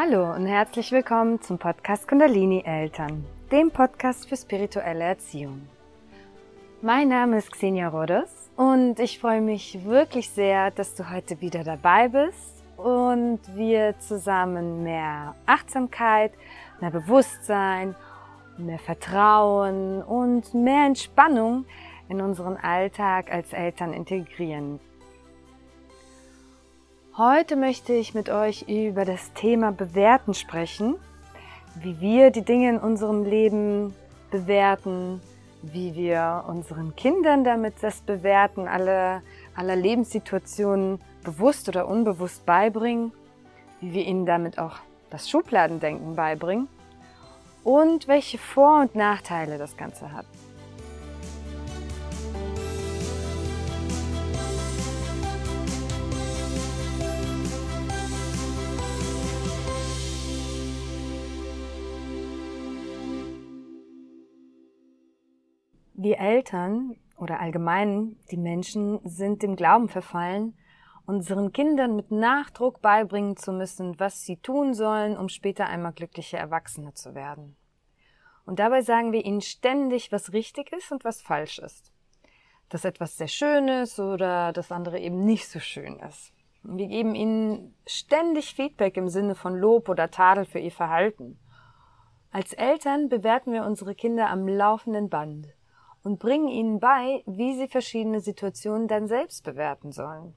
Hallo und herzlich willkommen zum Podcast Kundalini Eltern, dem Podcast für spirituelle Erziehung. Mein Name ist Xenia Rodos und ich freue mich wirklich sehr, dass du heute wieder dabei bist und wir zusammen mehr Achtsamkeit, mehr Bewusstsein, mehr Vertrauen und mehr Entspannung in unseren Alltag als Eltern integrieren Heute möchte ich mit euch über das Thema Bewerten sprechen, wie wir die Dinge in unserem Leben bewerten, wie wir unseren Kindern damit das Bewerten aller, aller Lebenssituationen bewusst oder unbewusst beibringen, wie wir ihnen damit auch das Schubladendenken beibringen und welche Vor- und Nachteile das Ganze hat. Wir Eltern oder allgemein die Menschen sind dem Glauben verfallen, unseren Kindern mit Nachdruck beibringen zu müssen, was sie tun sollen, um später einmal glückliche Erwachsene zu werden. Und dabei sagen wir ihnen ständig, was richtig ist und was falsch ist. Dass etwas sehr schön ist oder das andere eben nicht so schön ist. Wir geben ihnen ständig Feedback im Sinne von Lob oder Tadel für ihr Verhalten. Als Eltern bewerten wir unsere Kinder am laufenden Band und bringen ihnen bei, wie sie verschiedene Situationen dann selbst bewerten sollen.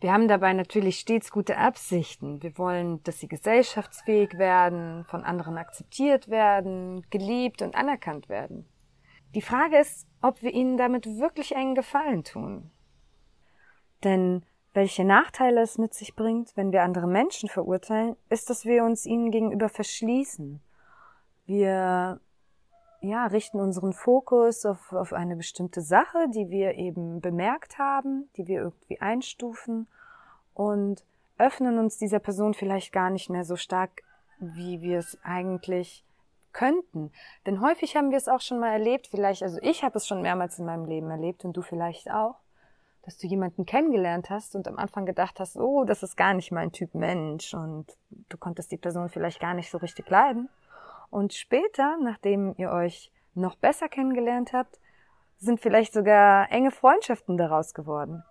Wir haben dabei natürlich stets gute Absichten. Wir wollen, dass sie gesellschaftsfähig werden, von anderen akzeptiert werden, geliebt und anerkannt werden. Die Frage ist, ob wir ihnen damit wirklich einen Gefallen tun. Denn welche Nachteile es mit sich bringt, wenn wir andere Menschen verurteilen, ist, dass wir uns ihnen gegenüber verschließen. Wir ja, richten unseren Fokus auf, auf eine bestimmte Sache, die wir eben bemerkt haben, die wir irgendwie einstufen und öffnen uns dieser Person vielleicht gar nicht mehr so stark, wie wir es eigentlich könnten. Denn häufig haben wir es auch schon mal erlebt, vielleicht, also ich habe es schon mehrmals in meinem Leben erlebt und du vielleicht auch, dass du jemanden kennengelernt hast und am Anfang gedacht hast, oh, das ist gar nicht mein Typ Mensch und du konntest die Person vielleicht gar nicht so richtig leiden. Und später, nachdem ihr euch noch besser kennengelernt habt, sind vielleicht sogar enge Freundschaften daraus geworden.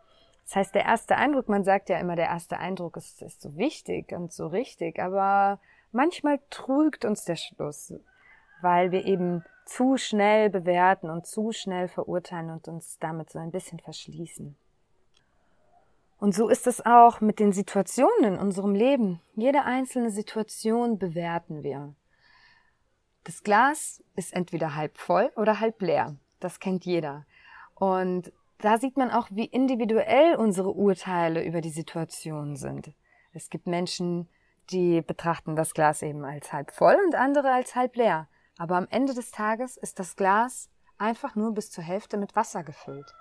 Das heißt, der erste Eindruck, man sagt ja immer, der erste Eindruck ist, ist so wichtig und so richtig, aber manchmal trügt uns der Schluss, weil wir eben zu schnell bewerten und zu schnell verurteilen und uns damit so ein bisschen verschließen. Und so ist es auch mit den Situationen in unserem Leben. Jede einzelne Situation bewerten wir. Das Glas ist entweder halb voll oder halb leer. Das kennt jeder. Und da sieht man auch, wie individuell unsere Urteile über die Situation sind. Es gibt Menschen, die betrachten das Glas eben als halb voll und andere als halb leer. Aber am Ende des Tages ist das Glas einfach nur bis zur Hälfte mit Wasser gefüllt.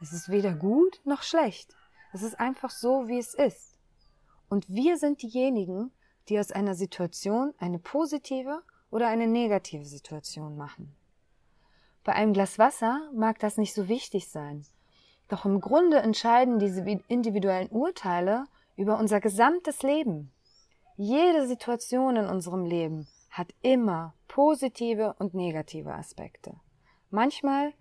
Es ist weder gut noch schlecht. Es ist einfach so, wie es ist. Und wir sind diejenigen, die aus einer Situation eine positive oder eine negative Situation machen. Bei einem Glas Wasser mag das nicht so wichtig sein, doch im Grunde entscheiden diese individuellen Urteile über unser gesamtes Leben. Jede Situation in unserem Leben hat immer positive und negative Aspekte. Manchmal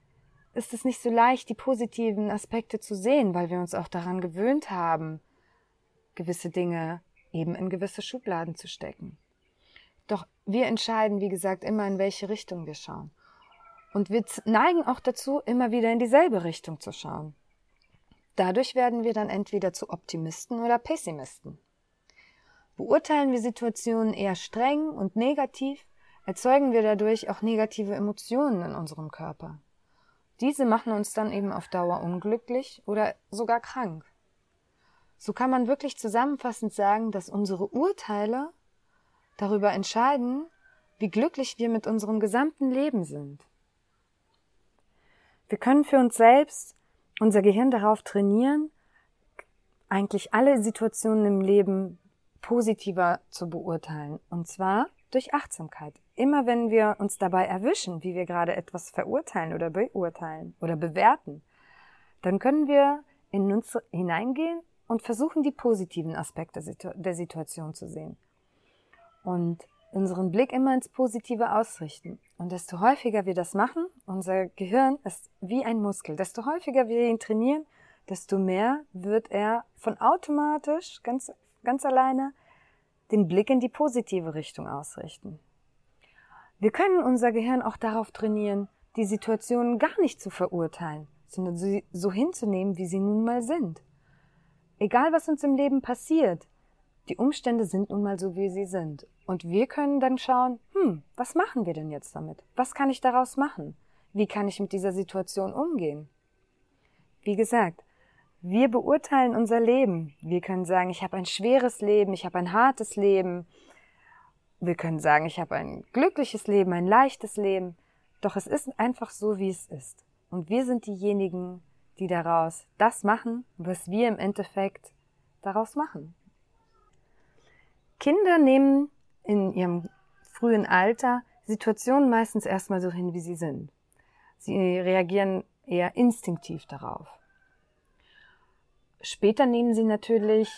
ist es nicht so leicht, die positiven Aspekte zu sehen, weil wir uns auch daran gewöhnt haben, gewisse Dinge eben in gewisse Schubladen zu stecken. Doch wir entscheiden, wie gesagt, immer in welche Richtung wir schauen. Und wir neigen auch dazu, immer wieder in dieselbe Richtung zu schauen. Dadurch werden wir dann entweder zu Optimisten oder Pessimisten. Beurteilen wir Situationen eher streng und negativ, erzeugen wir dadurch auch negative Emotionen in unserem Körper. Diese machen uns dann eben auf Dauer unglücklich oder sogar krank. So kann man wirklich zusammenfassend sagen, dass unsere Urteile darüber entscheiden, wie glücklich wir mit unserem gesamten Leben sind. Wir können für uns selbst unser Gehirn darauf trainieren, eigentlich alle Situationen im Leben positiver zu beurteilen. Und zwar durch Achtsamkeit. Immer wenn wir uns dabei erwischen, wie wir gerade etwas verurteilen oder beurteilen oder bewerten, dann können wir in uns hineingehen und versuchen, die positiven Aspekte der Situation zu sehen. Und unseren Blick immer ins Positive ausrichten. Und desto häufiger wir das machen, unser Gehirn ist wie ein Muskel, desto häufiger wir ihn trainieren, desto mehr wird er von automatisch, ganz, ganz alleine, den Blick in die positive Richtung ausrichten. Wir können unser Gehirn auch darauf trainieren, die Situationen gar nicht zu verurteilen, sondern sie so hinzunehmen, wie sie nun mal sind. Egal was uns im Leben passiert, die Umstände sind nun mal so, wie sie sind. Und wir können dann schauen, hm, was machen wir denn jetzt damit? Was kann ich daraus machen? Wie kann ich mit dieser Situation umgehen? Wie gesagt, wir beurteilen unser Leben. Wir können sagen, ich habe ein schweres Leben, ich habe ein hartes Leben. Wir können sagen, ich habe ein glückliches Leben, ein leichtes Leben. Doch es ist einfach so, wie es ist. Und wir sind diejenigen, die daraus das machen, was wir im Endeffekt daraus machen. Kinder nehmen in ihrem frühen Alter Situationen meistens erstmal so hin, wie sie sind. Sie reagieren eher instinktiv darauf. Später nehmen sie natürlich,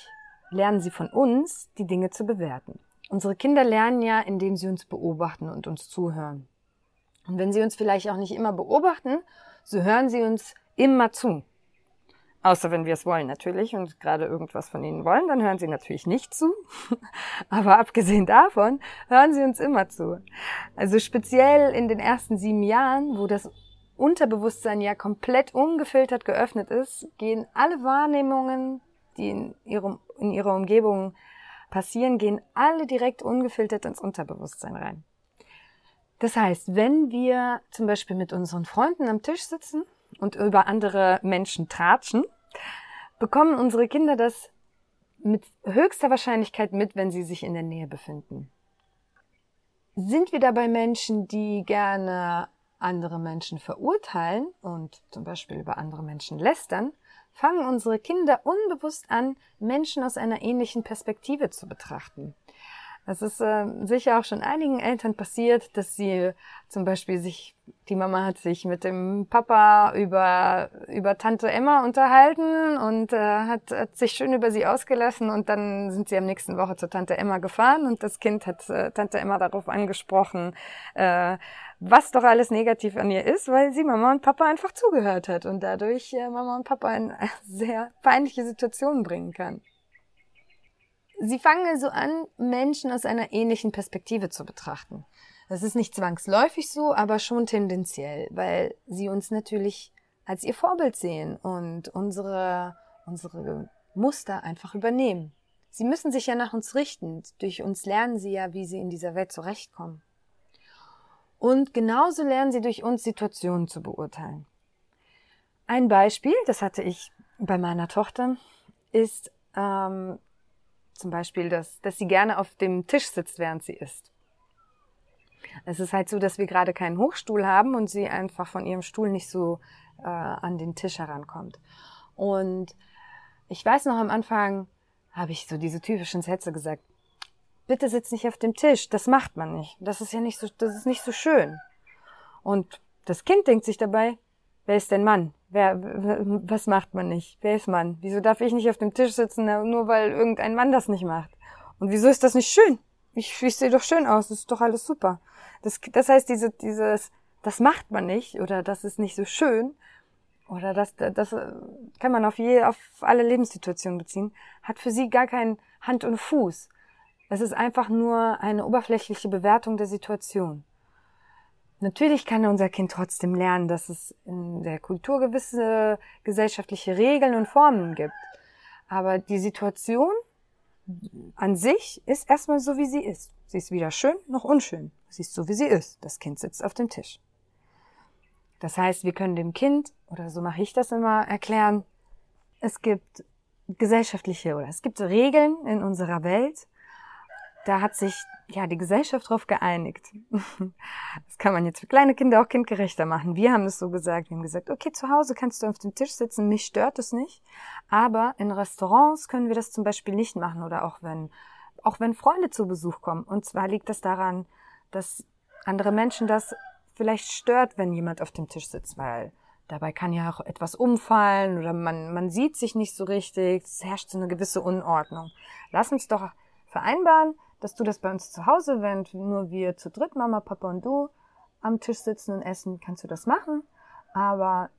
lernen sie von uns, die Dinge zu bewerten. Unsere Kinder lernen ja, indem sie uns beobachten und uns zuhören. Und wenn sie uns vielleicht auch nicht immer beobachten, so hören sie uns immer zu. Außer wenn wir es wollen natürlich und gerade irgendwas von ihnen wollen, dann hören sie natürlich nicht zu. Aber abgesehen davon hören sie uns immer zu. Also speziell in den ersten sieben Jahren, wo das Unterbewusstsein ja komplett ungefiltert geöffnet ist, gehen alle Wahrnehmungen, die in, ihrem, in ihrer Umgebung passieren, gehen alle direkt ungefiltert ins Unterbewusstsein rein. Das heißt, wenn wir zum Beispiel mit unseren Freunden am Tisch sitzen und über andere Menschen tratschen, bekommen unsere Kinder das mit höchster Wahrscheinlichkeit mit, wenn sie sich in der Nähe befinden. Sind wir dabei Menschen, die gerne andere Menschen verurteilen und zum Beispiel über andere Menschen lästern, fangen unsere Kinder unbewusst an, Menschen aus einer ähnlichen Perspektive zu betrachten. Es ist äh, sicher auch schon einigen Eltern passiert, dass sie zum Beispiel sich, die Mama hat sich mit dem Papa über, über Tante Emma unterhalten und äh, hat, hat sich schön über sie ausgelassen und dann sind sie am nächsten Woche zur Tante Emma gefahren und das Kind hat äh, Tante Emma darauf angesprochen, äh, was doch alles negativ an ihr ist, weil sie Mama und Papa einfach zugehört hat und dadurch äh, Mama und Papa in sehr peinliche Situationen bringen kann. Sie fangen also an, Menschen aus einer ähnlichen Perspektive zu betrachten. Das ist nicht zwangsläufig so, aber schon tendenziell, weil sie uns natürlich als ihr Vorbild sehen und unsere, unsere Muster einfach übernehmen. Sie müssen sich ja nach uns richten. Durch uns lernen sie ja, wie sie in dieser Welt zurechtkommen. Und genauso lernen sie durch uns Situationen zu beurteilen. Ein Beispiel, das hatte ich bei meiner Tochter, ist ähm, zum Beispiel, dass, dass sie gerne auf dem Tisch sitzt, während sie isst. Es ist halt so, dass wir gerade keinen Hochstuhl haben und sie einfach von ihrem Stuhl nicht so äh, an den Tisch herankommt. Und ich weiß noch am Anfang, habe ich so diese typischen Sätze gesagt. Bitte sitz nicht auf dem Tisch, das macht man nicht. Das ist ja nicht so, das ist nicht so schön. Und das Kind denkt sich dabei, wer ist denn Mann? Wer, was macht man nicht? Wer ist Mann? Wieso darf ich nicht auf dem Tisch sitzen, nur weil irgendein Mann das nicht macht? Und wieso ist das nicht schön? Ich, ich sehe doch schön aus, das ist doch alles super. Das, das heißt, diese, dieses, das macht man nicht oder das ist nicht so schön oder das, das kann man auf, je, auf alle Lebenssituationen beziehen, hat für sie gar keinen Hand und Fuß. Es ist einfach nur eine oberflächliche Bewertung der Situation. Natürlich kann unser Kind trotzdem lernen, dass es in der Kultur gewisse gesellschaftliche Regeln und Formen gibt. Aber die Situation an sich ist erstmal so, wie sie ist. Sie ist weder schön noch unschön. Sie ist so, wie sie ist. Das Kind sitzt auf dem Tisch. Das heißt, wir können dem Kind, oder so mache ich das immer, erklären, es gibt gesellschaftliche oder es gibt Regeln in unserer Welt. Da hat sich ja, die Gesellschaft darauf geeinigt. Das kann man jetzt für kleine Kinder auch kindgerechter machen. Wir haben es so gesagt. Wir haben gesagt, okay, zu Hause kannst du auf dem Tisch sitzen, mich stört es nicht. Aber in Restaurants können wir das zum Beispiel nicht machen oder auch wenn, auch wenn Freunde zu Besuch kommen. Und zwar liegt das daran, dass andere Menschen das vielleicht stört, wenn jemand auf dem Tisch sitzt, weil dabei kann ja auch etwas umfallen oder man, man sieht sich nicht so richtig. Es herrscht so eine gewisse Unordnung. Lass uns doch vereinbaren, dass du das bei uns zu Hause, wenn nur wir zu dritt, Mama, Papa und du, am Tisch sitzen und essen, kannst du das machen. Aber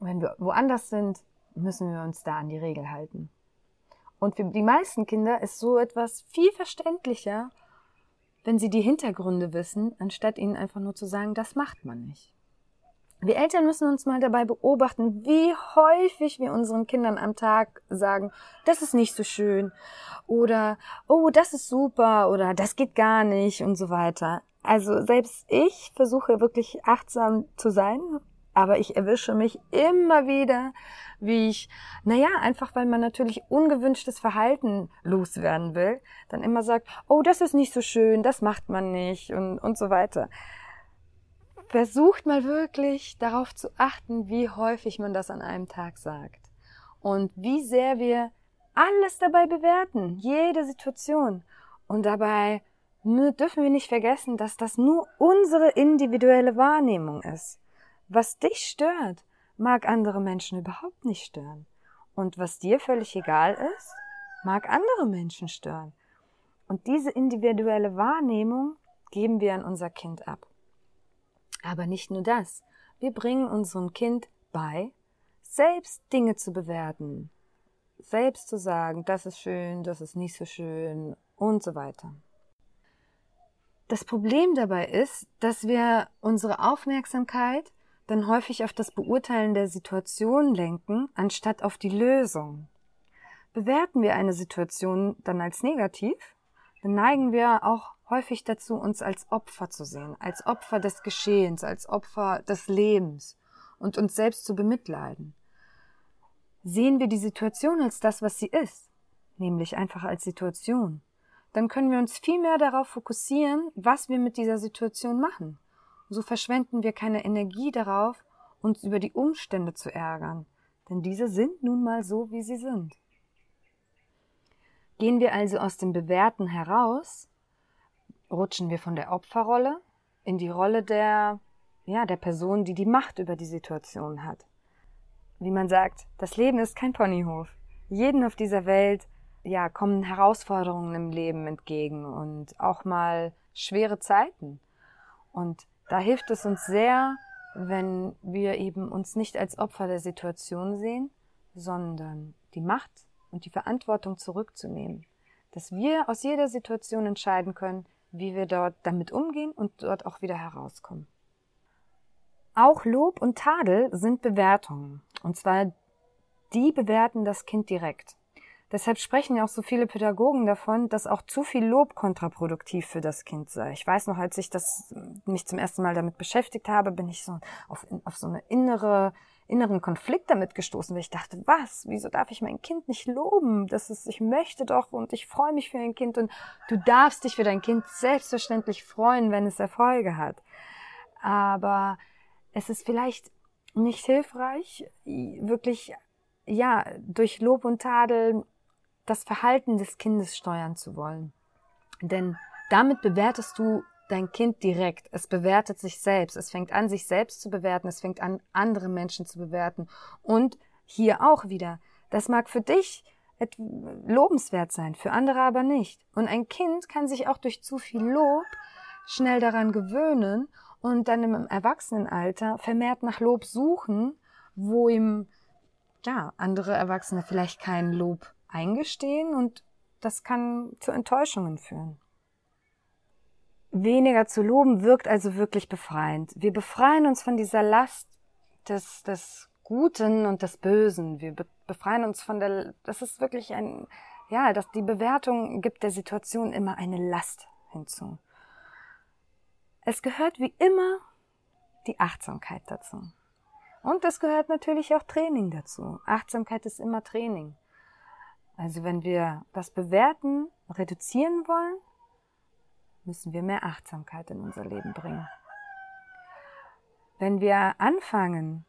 wenn wir woanders sind, müssen wir uns da an die Regel halten. Und für die meisten Kinder ist so etwas viel verständlicher, wenn sie die Hintergründe wissen, anstatt ihnen einfach nur zu sagen, das macht man nicht. Wir Eltern müssen uns mal dabei beobachten, wie häufig wir unseren Kindern am Tag sagen, das ist nicht so schön oder oh, das ist super oder das geht gar nicht und so weiter. Also selbst ich versuche wirklich achtsam zu sein, aber ich erwische mich immer wieder, wie ich, naja, einfach weil man natürlich ungewünschtes Verhalten loswerden will, dann immer sagt, oh, das ist nicht so schön, das macht man nicht und, und so weiter versucht mal wirklich darauf zu achten, wie häufig man das an einem Tag sagt. Und wie sehr wir alles dabei bewerten, jede Situation. Und dabei dürfen wir nicht vergessen, dass das nur unsere individuelle Wahrnehmung ist. Was dich stört, mag andere Menschen überhaupt nicht stören. Und was dir völlig egal ist, mag andere Menschen stören. Und diese individuelle Wahrnehmung geben wir an unser Kind ab. Aber nicht nur das. Wir bringen unserem Kind bei, selbst Dinge zu bewerten, selbst zu sagen, das ist schön, das ist nicht so schön und so weiter. Das Problem dabei ist, dass wir unsere Aufmerksamkeit dann häufig auf das Beurteilen der Situation lenken, anstatt auf die Lösung. Bewerten wir eine Situation dann als negativ, dann neigen wir auch häufig dazu, uns als Opfer zu sehen, als Opfer des Geschehens, als Opfer des Lebens und uns selbst zu bemitleiden. Sehen wir die Situation als das, was sie ist, nämlich einfach als Situation, dann können wir uns viel mehr darauf fokussieren, was wir mit dieser Situation machen. So verschwenden wir keine Energie darauf, uns über die Umstände zu ärgern, denn diese sind nun mal so, wie sie sind. Gehen wir also aus dem Bewerten heraus, rutschen wir von der Opferrolle in die Rolle der, ja, der Person, die die Macht über die Situation hat. Wie man sagt, das Leben ist kein Ponyhof. Jeden auf dieser Welt, ja, kommen Herausforderungen im Leben entgegen und auch mal schwere Zeiten. Und da hilft es uns sehr, wenn wir eben uns nicht als Opfer der Situation sehen, sondern die Macht und die Verantwortung zurückzunehmen. Dass wir aus jeder Situation entscheiden können, wie wir dort damit umgehen und dort auch wieder herauskommen. Auch Lob und Tadel sind Bewertungen. Und zwar die bewerten das Kind direkt. Deshalb sprechen ja auch so viele Pädagogen davon, dass auch zu viel Lob kontraproduktiv für das Kind sei. Ich weiß noch, als ich das, mich zum ersten Mal damit beschäftigt habe, bin ich so auf, auf so eine innere inneren Konflikt damit gestoßen, weil ich dachte, was, wieso darf ich mein Kind nicht loben? Das ist, ich möchte doch und ich freue mich für ein Kind und du darfst dich für dein Kind selbstverständlich freuen, wenn es Erfolge hat. Aber es ist vielleicht nicht hilfreich, wirklich, ja, durch Lob und Tadel das Verhalten des Kindes steuern zu wollen. Denn damit bewertest du dein Kind direkt. Es bewertet sich selbst. Es fängt an, sich selbst zu bewerten. Es fängt an, andere Menschen zu bewerten. Und hier auch wieder. Das mag für dich lobenswert sein, für andere aber nicht. Und ein Kind kann sich auch durch zu viel Lob schnell daran gewöhnen und dann im Erwachsenenalter vermehrt nach Lob suchen, wo ihm ja andere Erwachsene vielleicht kein Lob eingestehen und das kann zu Enttäuschungen führen. Weniger zu loben wirkt also wirklich befreiend. Wir befreien uns von dieser Last des, des Guten und des Bösen. Wir befreien uns von der, das ist wirklich ein, ja, dass die Bewertung gibt der Situation immer eine Last hinzu. Es gehört wie immer die Achtsamkeit dazu. Und es gehört natürlich auch Training dazu. Achtsamkeit ist immer Training. Also wenn wir das Bewerten reduzieren wollen, müssen wir mehr Achtsamkeit in unser Leben bringen. Wenn wir anfangen,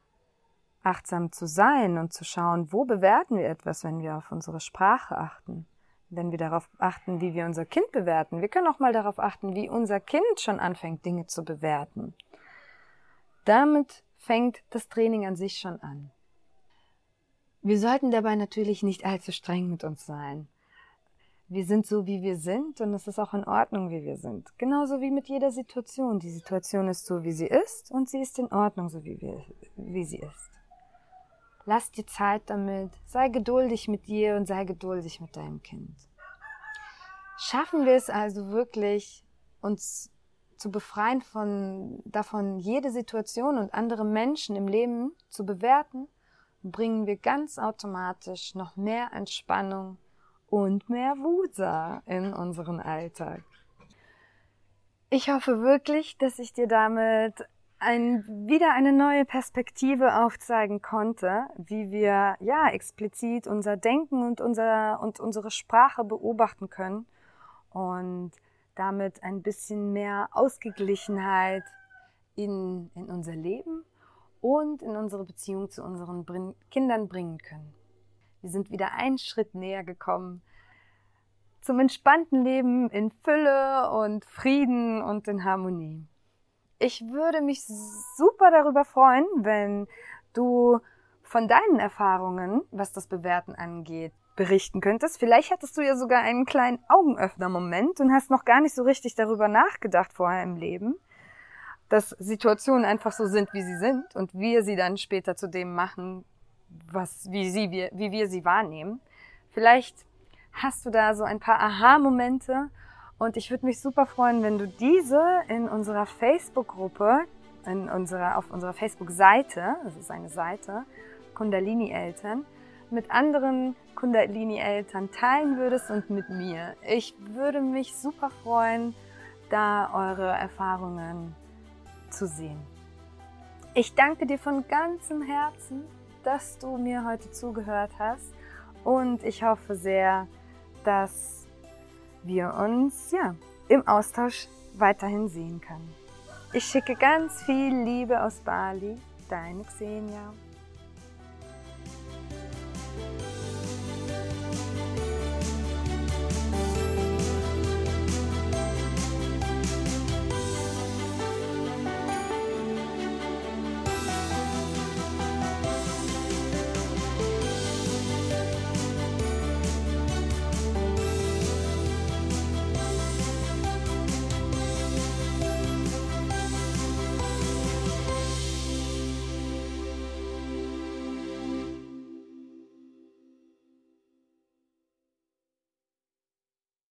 achtsam zu sein und zu schauen, wo bewerten wir etwas, wenn wir auf unsere Sprache achten, wenn wir darauf achten, wie wir unser Kind bewerten. Wir können auch mal darauf achten, wie unser Kind schon anfängt, Dinge zu bewerten. Damit fängt das Training an sich schon an. Wir sollten dabei natürlich nicht allzu streng mit uns sein. Wir sind so, wie wir sind und es ist auch in Ordnung, wie wir sind. Genauso wie mit jeder Situation. Die Situation ist so, wie sie ist und sie ist in Ordnung, so wie, wir, wie sie ist. Lass dir Zeit damit, sei geduldig mit dir und sei geduldig mit deinem Kind. Schaffen wir es also wirklich, uns zu befreien von, davon, jede Situation und andere Menschen im Leben zu bewerten, bringen wir ganz automatisch noch mehr Entspannung und mehr Wusa in unseren Alltag. Ich hoffe wirklich, dass ich dir damit ein, wieder eine neue Perspektive aufzeigen konnte, wie wir ja explizit unser Denken und, unser, und unsere Sprache beobachten können und damit ein bisschen mehr Ausgeglichenheit in, in unser Leben und in unsere Beziehung zu unseren Kindern bringen können. Wir sind wieder einen Schritt näher gekommen zum entspannten Leben in Fülle und Frieden und in Harmonie. Ich würde mich super darüber freuen, wenn du von deinen Erfahrungen, was das Bewerten angeht, berichten könntest. Vielleicht hattest du ja sogar einen kleinen Augenöffner-Moment und hast noch gar nicht so richtig darüber nachgedacht vorher im Leben, dass Situationen einfach so sind, wie sie sind und wir sie dann später zu dem machen, was, wie, sie, wie, wie wir sie wahrnehmen. Vielleicht hast du da so ein paar Aha-Momente und ich würde mich super freuen, wenn du diese in unserer Facebook-Gruppe, in unserer, auf unserer Facebook-Seite, das ist eine Seite, Kundalini-Eltern, mit anderen Kundalini-Eltern teilen würdest und mit mir. Ich würde mich super freuen, da eure Erfahrungen zu sehen. Ich danke dir von ganzem Herzen, dass du mir heute zugehört hast und ich hoffe sehr, dass wir uns ja im Austausch weiterhin sehen können. Ich schicke ganz viel Liebe aus Bali, deine Xenia.